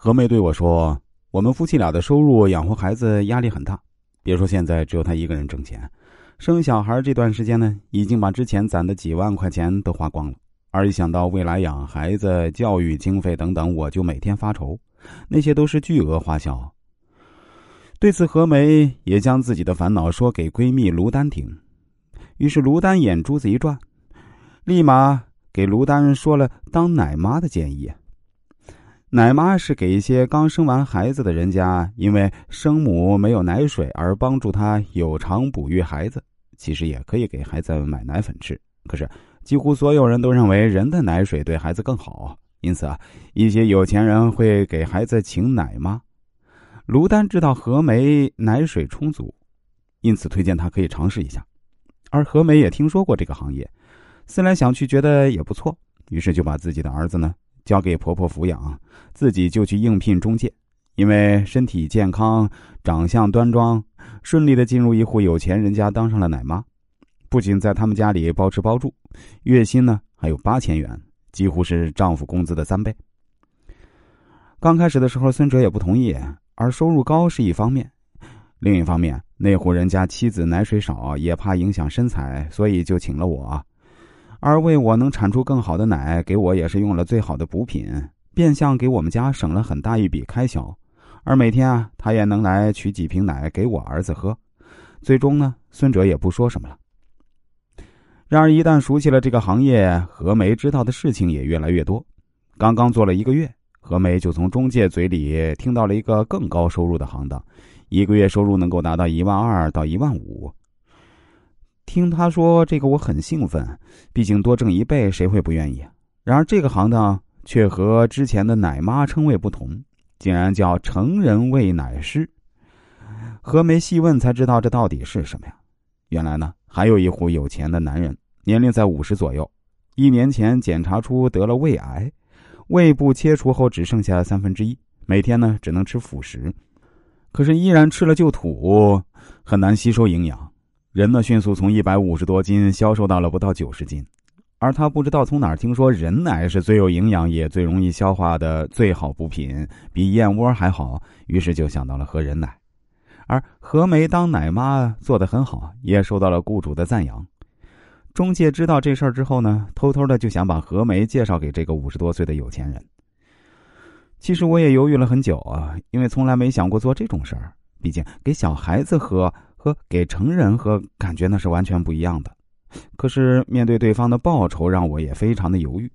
何梅对我说：“我们夫妻俩的收入养活孩子压力很大，别说现在只有他一个人挣钱，生小孩这段时间呢，已经把之前攒的几万块钱都花光了。而一想到未来养孩子、教育经费等等，我就每天发愁，那些都是巨额花销。”对此，何梅也将自己的烦恼说给闺蜜卢丹听，于是卢丹眼珠子一转，立马给卢丹说了当奶妈的建议。奶妈是给一些刚生完孩子的人家，因为生母没有奶水而帮助她有偿哺育孩子。其实也可以给孩子买奶粉吃，可是几乎所有人都认为人的奶水对孩子更好，因此啊，一些有钱人会给孩子请奶妈。卢丹知道何梅奶水充足，因此推荐她可以尝试一下。而何梅也听说过这个行业，思来想去觉得也不错，于是就把自己的儿子呢交给婆婆抚养，自己就去应聘中介。因为身体健康、长相端庄，顺利的进入一户有钱人家当上了奶妈，不仅在他们家里包吃包住，月薪呢还有八千元，几乎是丈夫工资的三倍。刚开始的时候，孙哲也不同意。而收入高是一方面，另一方面，那户人家妻子奶水少，也怕影响身材，所以就请了我。而为我能产出更好的奶，给我也是用了最好的补品，变相给我们家省了很大一笔开销。而每天啊，他也能来取几瓶奶给我儿子喝。最终呢，孙哲也不说什么了。然而，一旦熟悉了这个行业，何梅知道的事情也越来越多。刚刚做了一个月。何梅就从中介嘴里听到了一个更高收入的行当，一个月收入能够达到一万二到一万五。听他说这个，我很兴奋，毕竟多挣一倍，谁会不愿意？然而这个行当却和之前的奶妈称谓不同，竟然叫成人喂奶师。何梅细问才知道这到底是什么呀？原来呢，还有一户有钱的男人，年龄在五十左右，一年前检查出得了胃癌。胃部切除后只剩下三分之一，每天呢只能吃辅食，可是依然吃了就吐，很难吸收营养，人呢迅速从一百五十多斤消瘦到了不到九十斤，而他不知道从哪儿听说人奶是最有营养也最容易消化的最好补品，比燕窝还好，于是就想到了喝人奶，而何梅当奶妈做得很好，也受到了雇主的赞扬。中介知道这事儿之后呢，偷偷的就想把何梅介绍给这个五十多岁的有钱人。其实我也犹豫了很久啊，因为从来没想过做这种事儿。毕竟给小孩子喝和给成人喝，感觉那是完全不一样的。可是面对对方的报酬，让我也非常的犹豫。